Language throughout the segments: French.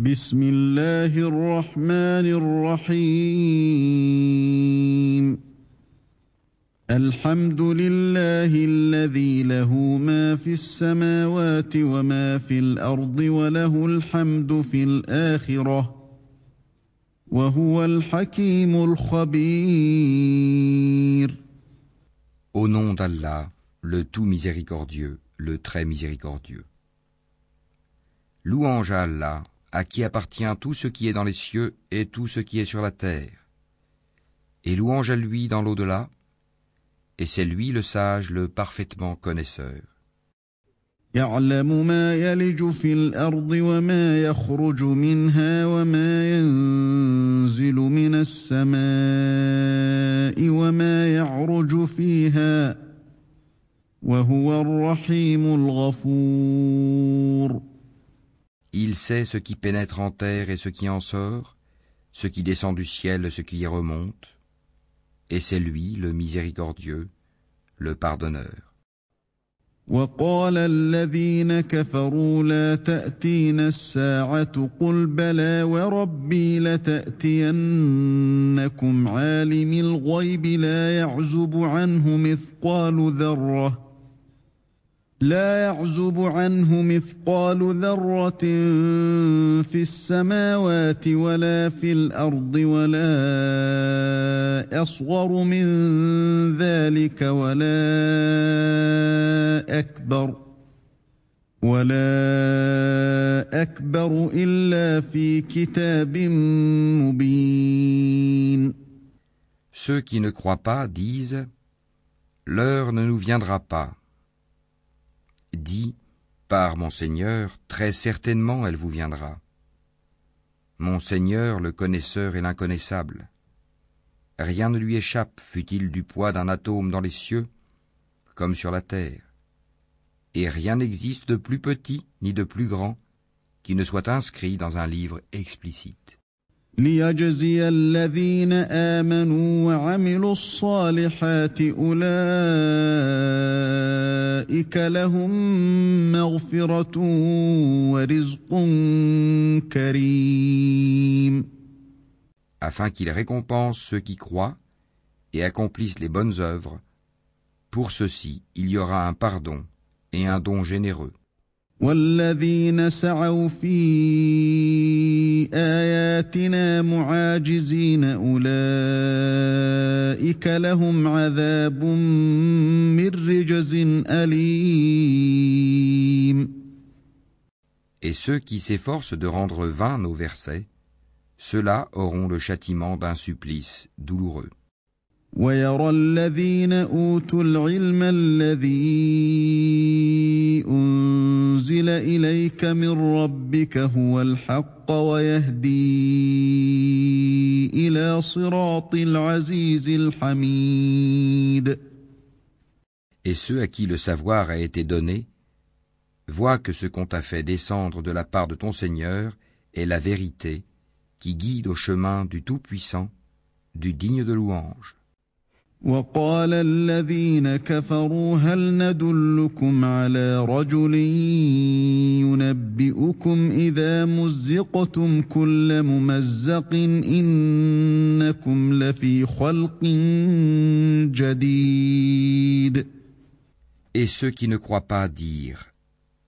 بسم الله الرحمن الرحيم الحمد لله الذي له ما في السماوات وما في الأرض وله الحمد في الاخره وهو الحكيم الخبير Au nom d'Allah, le tout miséricordieux, le très miséricordieux. Louange à Allah, à qui appartient tout ce qui est dans les cieux et tout ce qui est sur la terre. Et louange à lui dans l'au-delà, et c'est lui le sage, le parfaitement connaisseur. يعلم ما يلج في الارض وما يخرج منها وما ينزل من السماء وما يعرج فيها وهو الرحيم الغفور Il sait ce qui pénètre en terre et ce qui en sort, ce qui descend du ciel et ce qui y remonte, et c'est lui le miséricordieux, le pardonneur. وقال الذين كفروا لا تأتينا الساعة قل بلى وربي لتأتينكم عالم الغيب لا يعزب عنه مثقال ذرة لا يعزب عنه مثقال ذرة في السماوات ولا في الأرض ولا أصغر من ذلك ولا أكبر ولا أكبر إلا في كتاب مبين Ceux qui ne croient pas disent L'heure ne nous viendra pas. Dis Par mon Seigneur, très certainement elle vous viendra. Mon Seigneur, le connaisseur et l'inconnaissable. Rien ne lui échappe, fût-il du poids d'un atome dans les cieux, comme sur la terre. Et rien n'existe de plus petit ni de plus grand qui ne soit inscrit dans un livre explicite. ليجزي الذين آمنوا وعملوا الصالحات أولئك لهم مغفرة ورزق كريم afin qu'il récompense ceux qui croient et accomplissent les bonnes œuvres. Pour ceux-ci, il y aura un pardon et un don généreux. والذين سعوا في آياتنا معاجزين أولئك لهم عذاب من رجز أليم Et ceux qui s'efforcent de rendre vains nos versets, ceux-là auront le châtiment d'un supplice douloureux. ويرى الذين أوتوا العلم الذي أنزل إليك من ربك هو الحق ويهدي إلى صراط العزيز الحميد Et ceux à qui le savoir a été donné, voient que ce qu'on t'a fait descendre de la part de ton Seigneur est la vérité qui guide au chemin du Tout-Puissant, du digne de louange. وقال الذين كفروا هل ندلكم على رجل ينبئكم إذا مزقتم كل ممزق إنكم لفي خلق جديد Et ceux qui ne croient pas dirent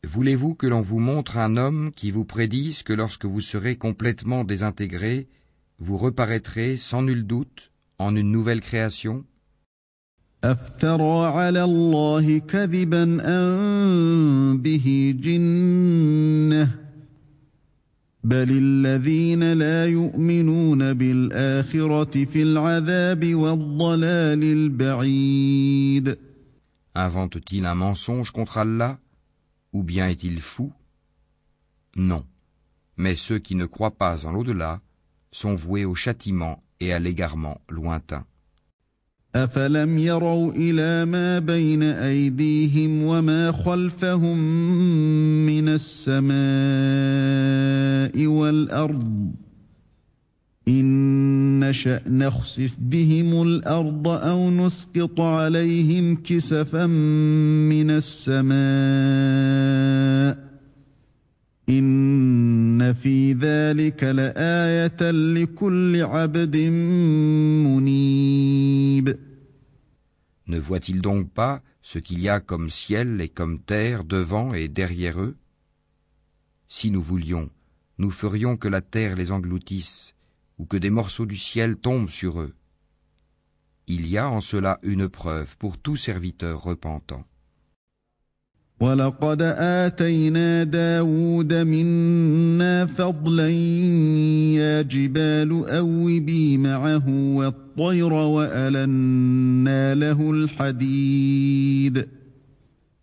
Voulez-vous que l'on vous montre un homme qui vous prédise que lorsque vous serez complètement désintégré, vous reparaîtrez sans nul doute en une nouvelle création أفترى على الله كذبا أم به جنة بل الذين لا يؤمنون بالآخرة في العذاب والضلال البعيد Invente-t-il un mensonge contre Allah Ou bien est-il fou Non. Mais ceux qui ne croient pas en l'au-delà sont voués au châtiment et à l'égarement lointain. أفلم يروا إلى ما بين أيديهم وما خلفهم من السماء والأرض إن نشأ نخسف بهم الأرض أو نسقط عليهم كسفا من السماء ذلك لآية لكل عبد منيب Ne voit-il donc pas ce qu'il y a comme ciel et comme terre devant et derrière eux Si nous voulions, nous ferions que la terre les engloutisse, ou que des morceaux du ciel tombent sur eux. Il y a en cela une preuve pour tout serviteur repentant.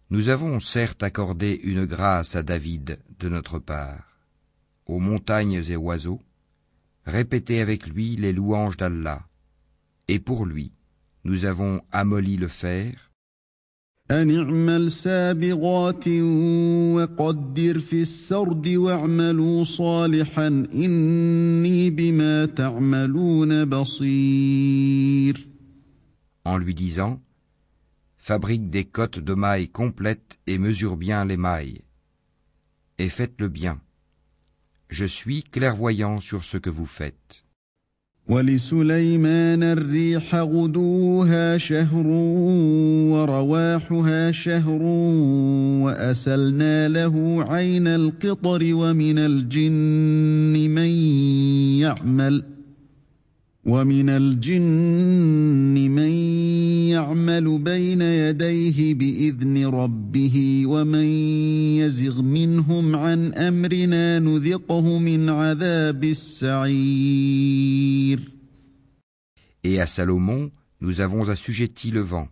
Nous avons certes accordé une grâce à David de notre part, aux montagnes et oiseaux, répétez avec lui les louanges d'Allah, et pour lui, nous avons amolli le fer, أن اعمل سابغات وقدر في السرد واعملوا صالحا إني بما تعملون بصير En lui disant Fabrique des cotes de mailles complètes et mesure bien les mailles. Et faites-le bien. Je suis clairvoyant sur ce que vous faites. ولسليمان الريح غدوها شهر ورواحها شهر وأسلنا له عين القطر ومن الجن من يعمل ومن الجن من يعمل بين يديه بإذن ربه ومن يزغ منهم عن أمرنا نذقه من عذاب السعير Et à Salomon, nous avons assujetti le vent,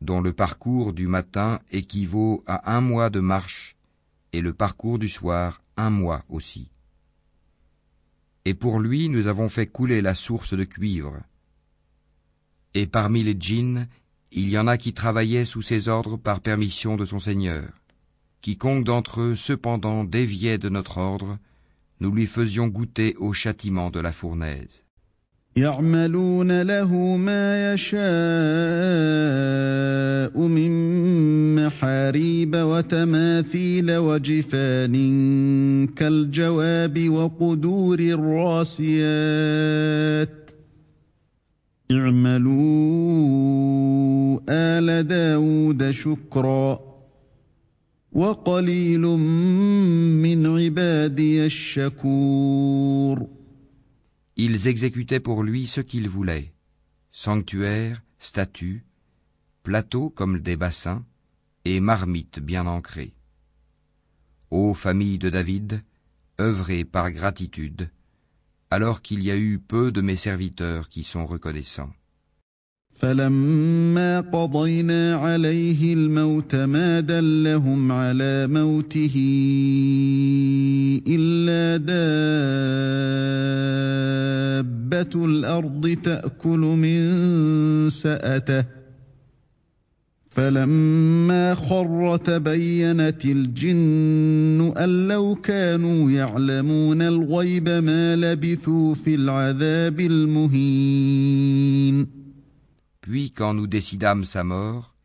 dont le parcours du matin équivaut à un mois de marche, et le parcours du soir un mois aussi. Et pour lui nous avons fait couler la source de cuivre. Et parmi les djinns, il y en a qui travaillaient sous ses ordres par permission de son Seigneur. Quiconque d'entre eux cependant déviait de notre ordre, nous lui faisions goûter au châtiment de la fournaise. يعملون له ما يشاء من محاريب وتماثيل وجفان كالجواب وقدور الراسيات. اعملوا آل داود شكرا. وقليل من عبادي الشكور. Ils exécutaient pour lui ce qu'ils voulaient sanctuaires, statues, plateaux comme des bassins, et marmites bien ancrées. Ô famille de David, œuvrez par gratitude, alors qu'il y a eu peu de mes serviteurs qui sont reconnaissants. فلما قضينا عليه الموت ما دلهم على موته إلا دابة الأرض تأكل من سأته. فلما خر تبينت الجن أن لو كانوا يعلمون الغيب ما لبثوا في العذاب المهين. Puis quand nous décidâmes sa mort,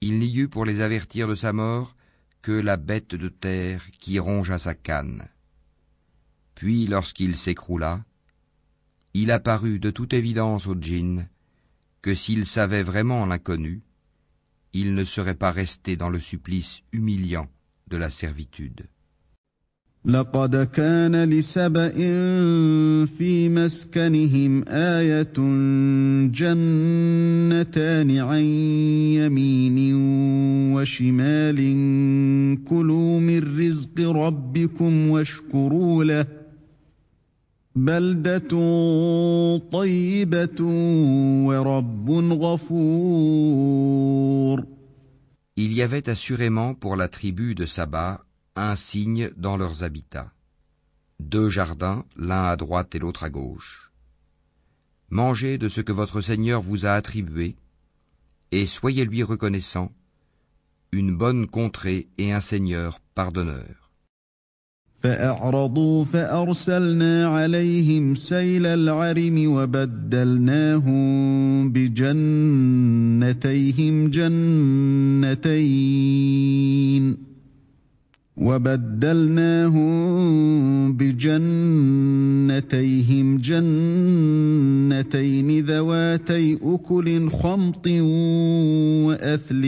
il n'y eut pour les avertir de sa mort que la bête de terre qui rongea sa canne. Puis lorsqu'il s'écroula, il apparut de toute évidence au djinn que s'il savait vraiment l'inconnu, il ne serait pas resté dans le supplice humiliant de la servitude. لقد كان لسبإ في مسكنهم آية جنتان عن يمين وشمال كلوا من رزق ربكم واشكروا له بلدة طيبة ورب غفور. Il y avait assurément pour la tribu de Saba un signe dans leurs habitats. Deux jardins, l'un à droite et l'autre à gauche. Mangez de ce que votre Seigneur vous a attribué, et soyez lui reconnaissant, une bonne contrée et un Seigneur pardonneur. وبدلناهم بجنتين جنتيهم جنتين ذواتي أكل خمط وأثل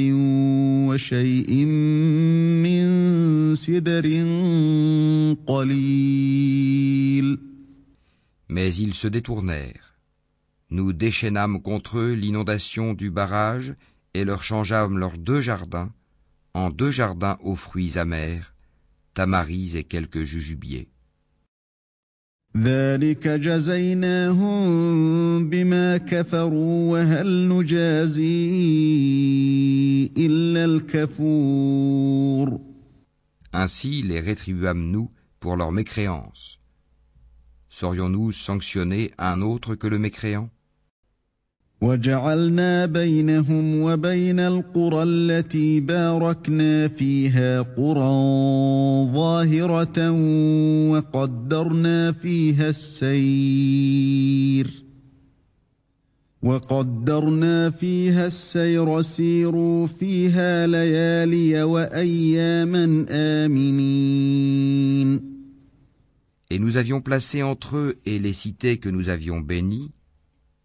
وشيء من سدر قليل Mais ils se détournèrent. Nous déchaînâmes contre eux l'inondation du barrage et leur changeâmes leurs deux jardins en deux jardins aux fruits amers, tamaris et quelques jujubiers. ذلك جزيناهم بما كفروا وهل نجازي إلا الكفور Ainsi les rétribuâmes-nous pour leur mécréance. Saurions-nous sanctionner un autre que le mécréant وجعلنا بينهم وبين القرى التي باركنا فيها قرى ظاهرة وقدرنا فيها السير وقدرنا فيها السير سيروا فيها ليالي وأياما آمنين. Et nous avions placé entre eux et les cités que nous avions bénies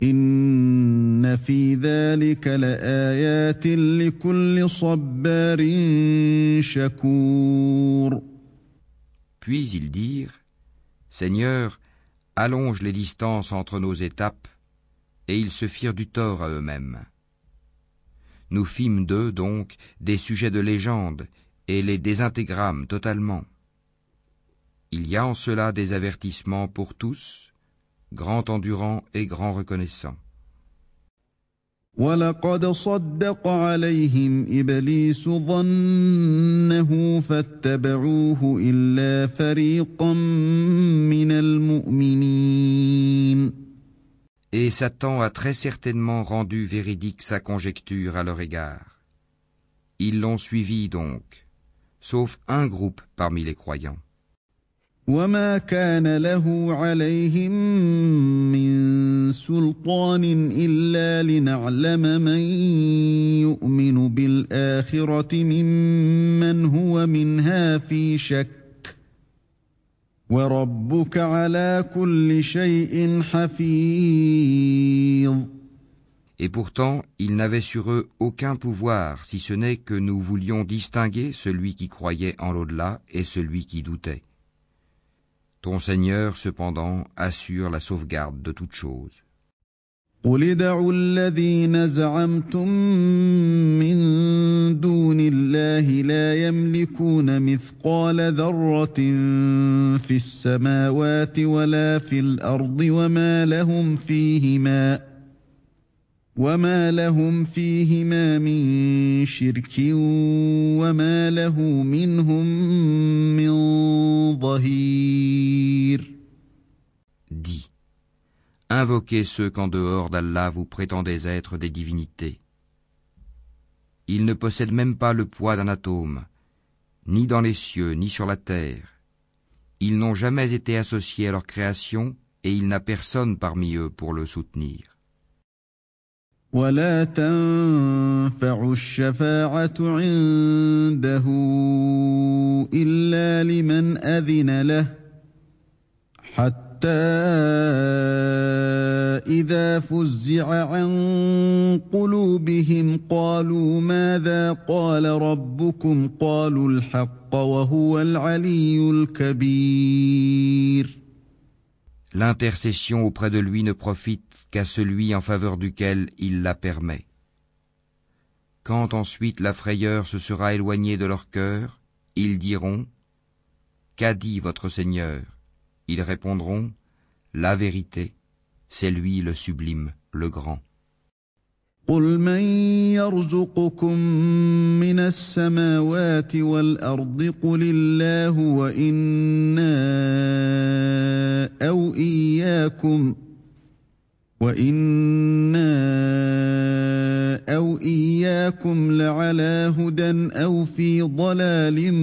Puis ils dirent Seigneur, allonge les distances entre nos étapes, et ils se firent du tort à eux-mêmes. Nous fîmes d'eux donc des sujets de légende et les désintégrâmes totalement. Il y a en cela des avertissements pour tous, grand endurant et grand reconnaissant. ولقد صدق عليهم إبليس ظنه فاتبعوه إلا فريقا من المؤمنين Et Satan a très certainement rendu véridique sa conjecture à leur égard. Ils l'ont suivi donc, sauf un groupe parmi les croyants. وما كان له عليهم من سلطان الا لنعلم من يؤمن بالاخره ممن هو منها في شك وربك على كل شيء حفيظ Et pourtant, ils n'avaient sur eux aucun pouvoir, si ce n'est que nous voulions distinguer celui qui croyait en l'au-delà et celui qui doutait. Ton Seigneur, cependant, assure la sauvegarde de toutes choses. قل ادعوا الذين زعمتم من دون الله لا يملكون مثقال ذرة في السماوات ولا في الأرض وما لهم فيهما وما لهم فيهما من شرك وما له منهم من ظهير Dis, invoquez ceux qu'en dehors d'Allah vous prétendez être des divinités. Ils ne possèdent même pas le poids d'un atome, ni dans les cieux, ni sur la terre. Ils n'ont jamais été associés à leur création, et il n'a personne parmi eux pour le soutenir. ولا تنفع الشفاعة عنده إلا لمن أذن له حتى إذا فزع عن قلوبهم قالوا ماذا قال ربكم قالوا الحق وهو العلي الكبير L'intercession auprès de lui ne profite qu'à celui en faveur duquel il la permet. Quand ensuite la frayeur se sera éloignée de leur cœur, ils diront Qu'a dit votre Seigneur Ils répondront La vérité, c'est lui le sublime, le grand. قل من يرزقكم من السماوات والارض قل الله وانا او اياكم وإنا أو إياكم لعلى هدى أو في ضلال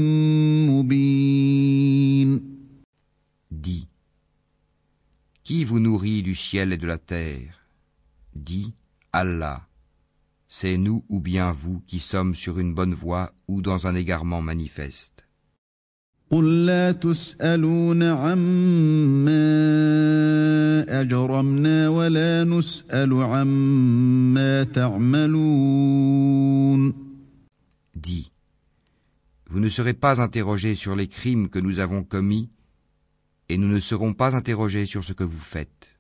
مبين Dis, qui vous nourrit du ciel et de la terre Dis, Allah. C'est nous ou bien vous qui sommes sur une bonne voie ou dans un égarement manifeste. قل لا تسألون عما أجرمنا ولا نسأل عما تعملون Dis, vous ne serez pas interrogés sur les crimes que nous avons commis, et nous ne serons pas interrogés sur ce que vous faites.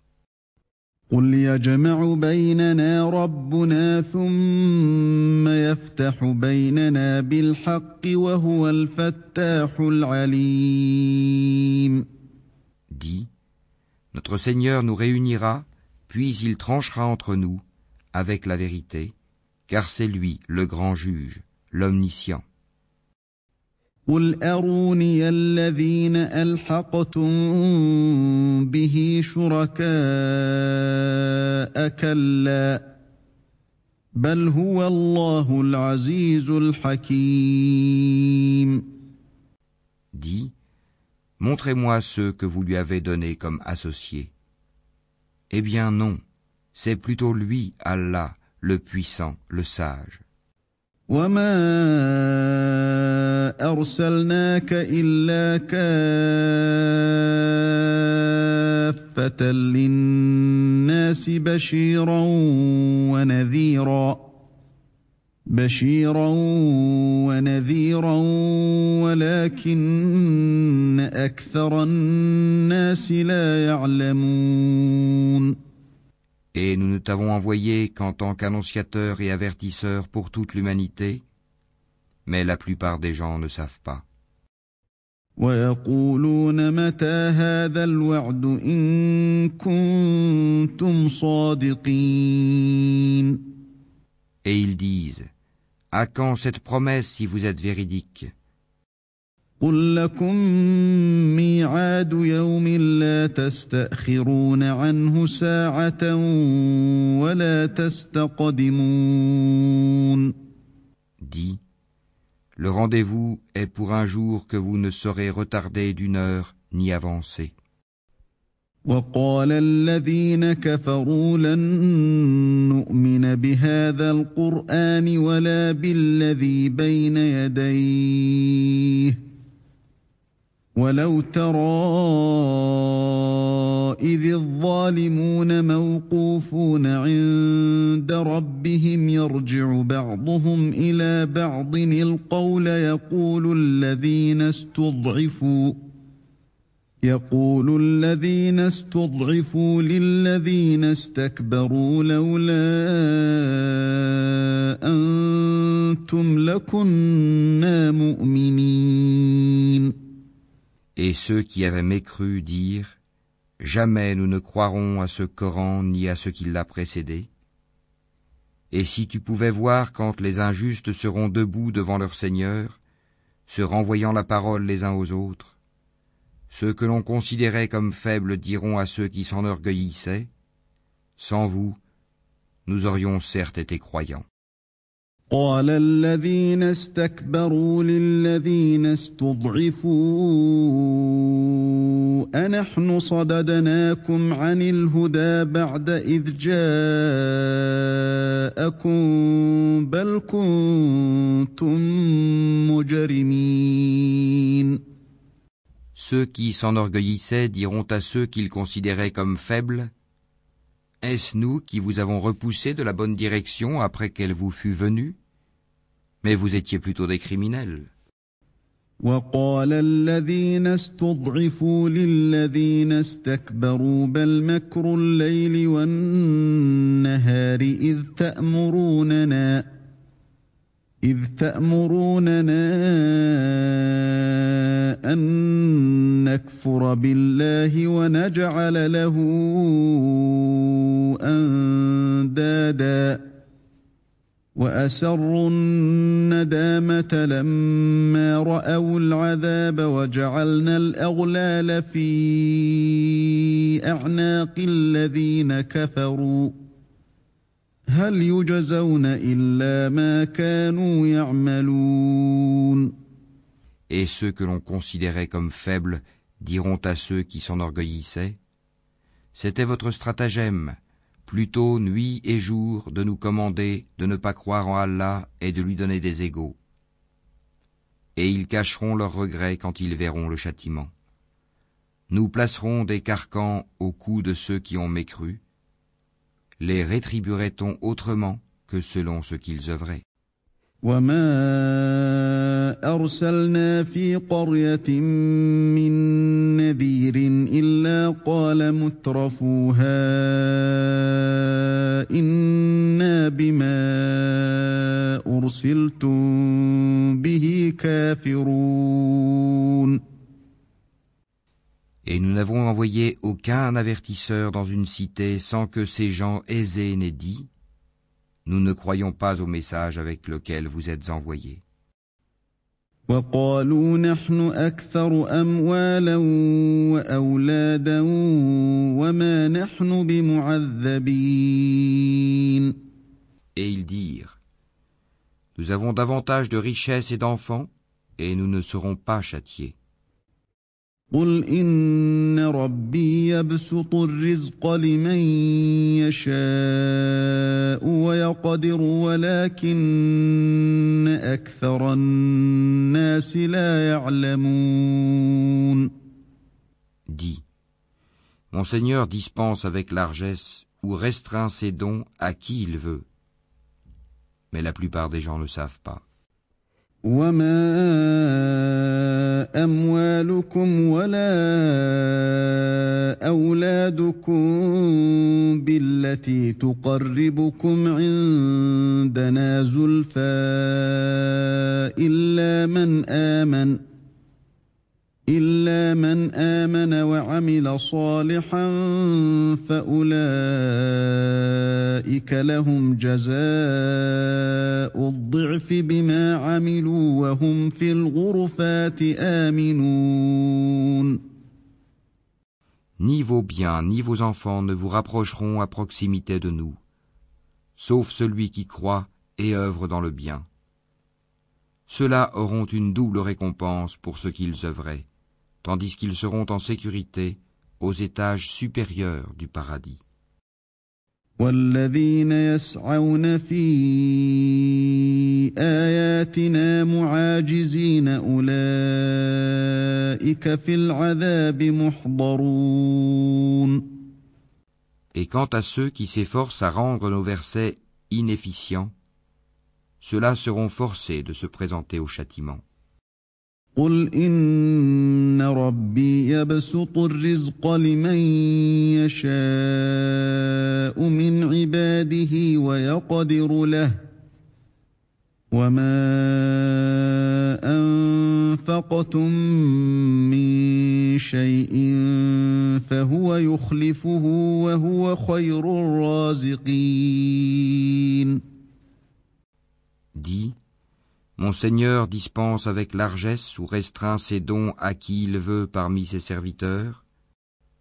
قل يجمع بيننا ربنا ثم يفتح بيننا بالحق وهو الفتاح العليم Dis, notre Seigneur nous réunira, puis il tranchera entre nous avec la vérité, car c'est lui le grand juge, l'omniscient. قل أروني الذين ألحقتم به شركاء كلا بل هو الله العزيز الحكيم Dis, montrez-moi ceux que vous lui avez donnés comme associés. Eh bien non, c'est plutôt lui, Allah, le puissant, le sage. وما أرسلناك إلا كافة للناس بشيرا ونذيرا بشيرا ونذيرا ولكن أكثر الناس لا يعلمون Et nous ne t'avons envoyé qu'en tant qu'annonciateur et avertisseur pour toute l'humanité, mais la plupart des gens ne savent pas. Et ils disent, à quand cette promesse si vous êtes véridique? قل لكم ميعاد يوم لا تستأخرون عنه ساعة ولا تستقدمون Dis, le rendez-vous est pour un jour que vous ne saurez retarder d'une heure ni avancer. وقال الذين كفروا لن نؤمن بهذا القرآن ولا بالذي بين يديه ولو ترى إذ الظالمون موقوفون عند ربهم يرجع بعضهم إلى بعض القول يقول الذين استضعفوا يقول الذين استضعفوا للذين استكبروا لولا أنتم لكنا مؤمنين. Et ceux qui avaient mécru dirent, Jamais nous ne croirons à ce Coran ni à ce qui l'a précédé. Et si tu pouvais voir quand les injustes seront debout devant leur Seigneur, se renvoyant la parole les uns aux autres, ceux que l'on considérait comme faibles diront à ceux qui s'enorgueillissaient, Sans vous, nous aurions certes été croyants. قال الذين استكبروا للذين استضعفوا أنحن صددناكم عن الهدى بعد إذ جاءكم بل كنتم مجرمين. Ceux qui s'enorgueillissaient diront à ceux qu'ils considéraient comme faibles, Est-ce nous qui vous avons repoussé de la bonne direction après qu'elle vous fût venue Mais vous étiez plutôt des criminels. وقال الذين استضعفوا للذين استكبروا بل مكر الليل والنهار إذ تأمروننا إذ تأمروننا أن نكفر بالله ونجعل له أندادا. وأسروا الندامة لما رأوا العذاب وجعلنا الأغلال في أعناق الذين كفروا. Et ceux que l'on considérait comme faibles diront à ceux qui s'enorgueillissaient C'était votre stratagème plutôt nuit et jour de nous commander de ne pas croire en Allah et de lui donner des égaux. Et ils cacheront leurs regrets quand ils verront le châtiment. Nous placerons des carcans au cou de ceux qui ont mécru Les rétribuerait-on autrement que selon ce qu'ils œuvraient وما ارسلنا في قريه من نذير الا قال مترفوها انا بما ارسلتم به كافرون Et nous n'avons envoyé aucun avertisseur dans une cité sans que ces gens aisés n'aient dit Nous ne croyons pas au message avec lequel vous êtes envoyés. Et ils dirent Nous avons davantage de richesses et d'enfants, et nous ne serons pas châtiés. قل إن ربي يبسط الرزق لمن يشاء ويقدر ولكن أكثر الناس لا يعلمون Dis, Mon Seigneur dispense avec largesse ou restreint ses dons à qui il veut. Mais la plupart des gens ne savent pas. وما اموالكم ولا اولادكم بالتي تقربكم عندنا زلفى الا من امن الا من امن وعمل صالحا فاولئك لهم جزاء الضعف بما عملوا وهم في الغرفات امنون Ni vos biens ni vos enfants ne vous rapprocheront à proximité de nous, sauf celui qui croit et œuvre dans le bien. Ceux-là auront une double récompense pour ce qu'ils œuvraient tandis qu'ils seront en sécurité aux étages supérieurs du paradis. Et quant à ceux qui s'efforcent à rendre nos versets inefficients, ceux-là seront forcés de se présenter au châtiment. قل إن ربي يبسط الرزق لمن يشاء من عباده ويقدر له وما أنفقتم من شيء فهو يخلفه وهو خير الرازقين. Mon Seigneur dispense avec largesse ou restreint ses dons à qui il veut parmi ses serviteurs,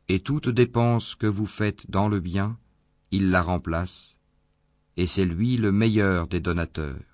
et toute dépense que vous faites dans le bien, il la remplace, et c'est lui le meilleur des donateurs.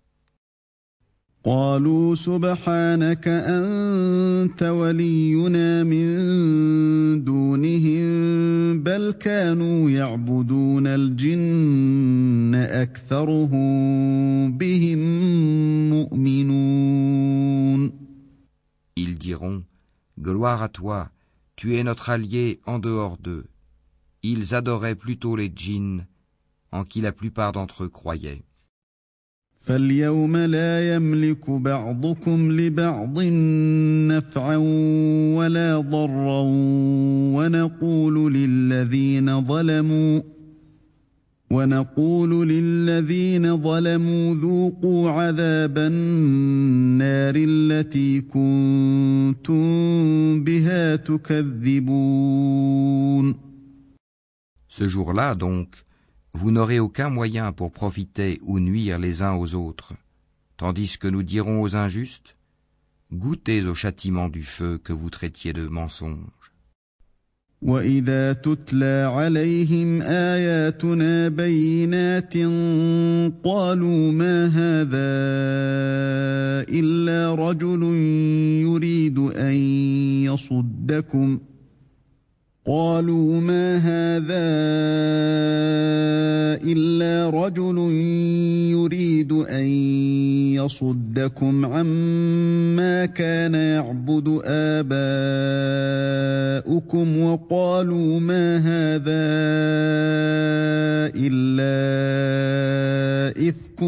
قالوا سبحانك أنت ولينا من دونهم بل كانوا يعبدون الجن أكثرهم بهم مؤمنون Ils diront, Gloire à toi, tu es notre allié en dehors d'eux. Ils adoraient plutôt les djinns, en qui la plupart d'entre eux croyaient. فاليوم لا يملك بعضكم لبعض نفعا ولا ضرا ونقول للذين ظلموا ونقول للذين ظلموا ذوقوا عذاب النار التي كنتم بها تكذبون. Ce jour-là donc, vous n'aurez aucun moyen pour profiter ou nuire les uns aux autres, tandis que nous dirons aux injustes, goûtez au châtiment du feu que vous traitiez de mensonge. واذا تتلى عليهم اياتنا بينات قالوا ما هذا الا رجل يريد ان يصدكم قالوا ما هذا إلا رجل يريد أن يصدكم عما كان يعبد آباؤكم وقالوا ما هذا إلا إفك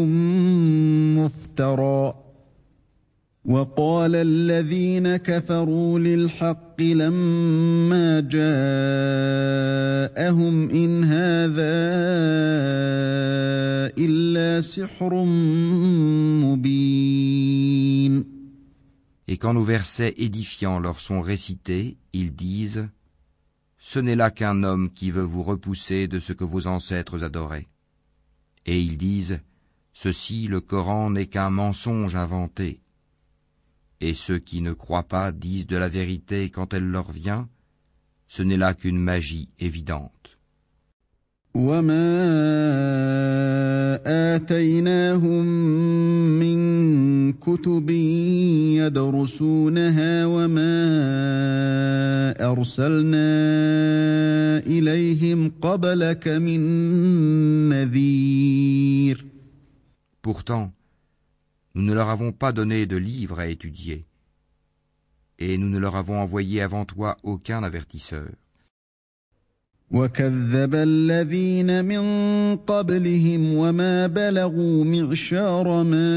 مفترى. وقال الذين كفروا للحق لما جاءهم ان هذا الا سحر مبين Et quand nos versets édifiants leur sont récités, ils disent Ce n'est là qu'un homme qui veut vous repousser de ce que vos ancêtres adoraient. Et ils disent Ceci, le Coran n'est qu'un mensonge inventé. Et ceux qui ne croient pas disent de la vérité quand elle leur vient, ce n'est là qu'une magie évidente. وما آتيناهم من كتب يدرسونها وما أرسلنا إليهم قبلك من نذير Pourtant, nous ne leur avons pas donné de livres à étudier, et nous ne leur avons envoyé avant toi aucun avertisseur. وكذب الذين من قبلهم وما بلغوا معشار ما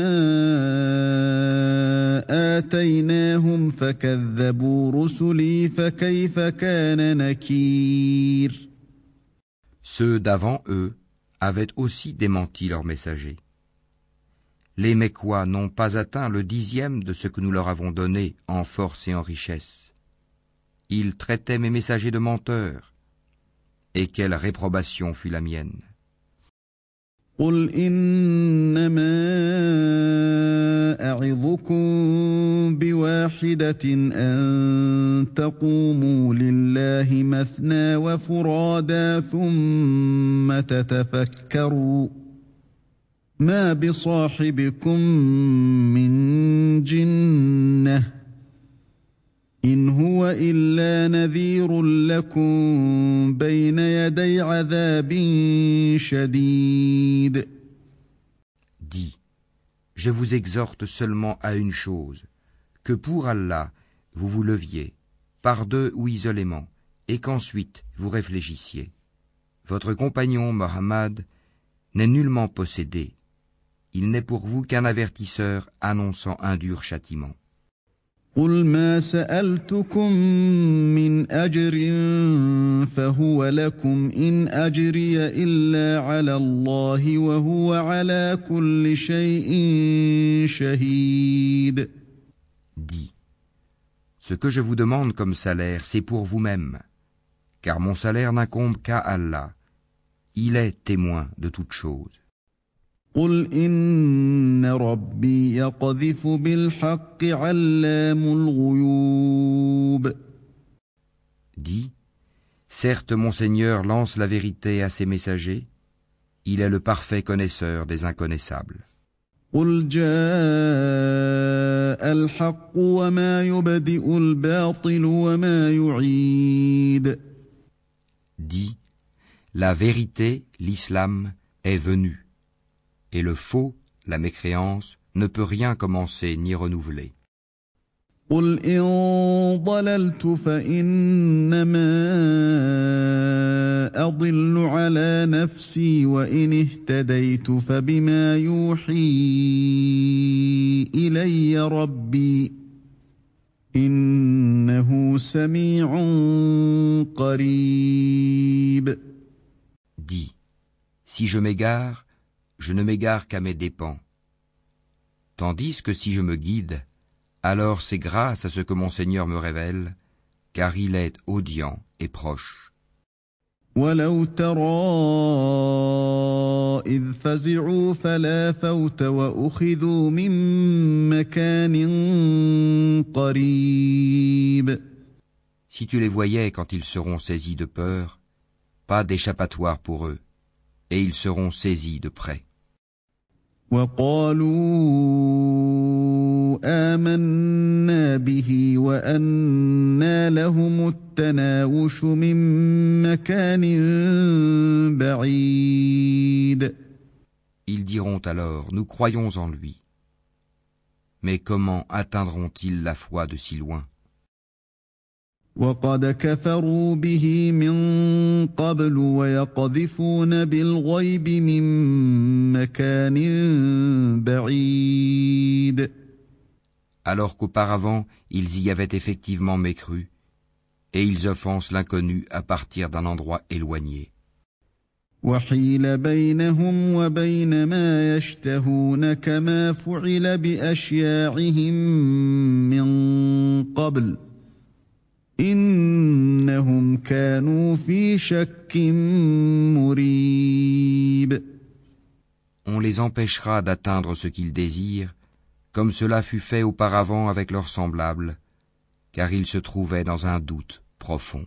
آتيناهم فكذبوا رسلي فكيف كان نكير Ceux d'avant eux avaient aussi démenti leurs messagers. Les Mécois n'ont pas atteint le dixième de ce que nous leur avons donné en force et en richesse. Ils traitaient mes messagers de menteurs. Et quelle réprobation fut la mienne. قل إنما أعظكم بواحدة أن تقوموا لله مثنى وفرادا ثم تتفكروا ما بصاحبكم من جنة إن هو إلا نذير لكم بين يدي عذاب شديد Dis, je vous exhorte seulement à une chose, que pour Allah vous vous leviez, par deux ou isolément, et qu'ensuite vous réfléchissiez. Votre compagnon Mohammed n'est nullement possédé. Il n'est pour vous qu'un avertisseur annonçant un dur châtiment. قل ما سألتكم من أجر فهو لكم إن أجري إلا على الله وهو على كل شيء شهيد Dis, ce que je vous demande comme salaire, c'est pour vous-même, car mon salaire n'incombe qu'à Allah. Il est témoin de toutes choses. قل إن ربي يقذف بالحق علام الغيوب Dis, certes mon Seigneur lance la vérité à ses messagers, il est le parfait connaisseur des inconnaissables. قل جاء الحق وما يبدئ الباطل وما يعيد Dis, la vérité, l'islam, est venu, et le faux, la mécréance, ne peut rien commencer ni renouveler. قل إن ضللت فإنما أضل على نفسي وإن اهتديت فبما يوحي إلي ربي إنه سميع قريب Dis, si je m'égare, je ne m'égare qu'à mes dépens. Tandis que si je me guide, alors c'est grâce à ce que mon Seigneur me révèle, car il est audient et proche. ولو ترى إذ فزعوا فلا فوت وأخذوا من مكان قريب Si tu les voyais quand ils seront saisis de peur, pas d'échappatoire pour eux, et ils seront saisis de près. وقالوا آمنا به وأنى لهم التناوش من مكان بعيد Ils diront alors, nous croyons en lui. Mais comment atteindront-ils la foi de si loin وقد كفروا به من قبل ويقذفون بالغيب من مكان بعيد Alors qu'auparavant ils y avaient effectivement mécru, et ils offensent l'inconnu à partir d'un endroit éloigné. وحيل بينهم وبين ما يشتهون كما فعل بأشياعهم من قبل إنهم كانوا في شك مريب On les empêchera d'atteindre ce qu'ils désirent, comme cela fut fait auparavant avec leurs semblables, car ils se trouvaient dans un doute profond.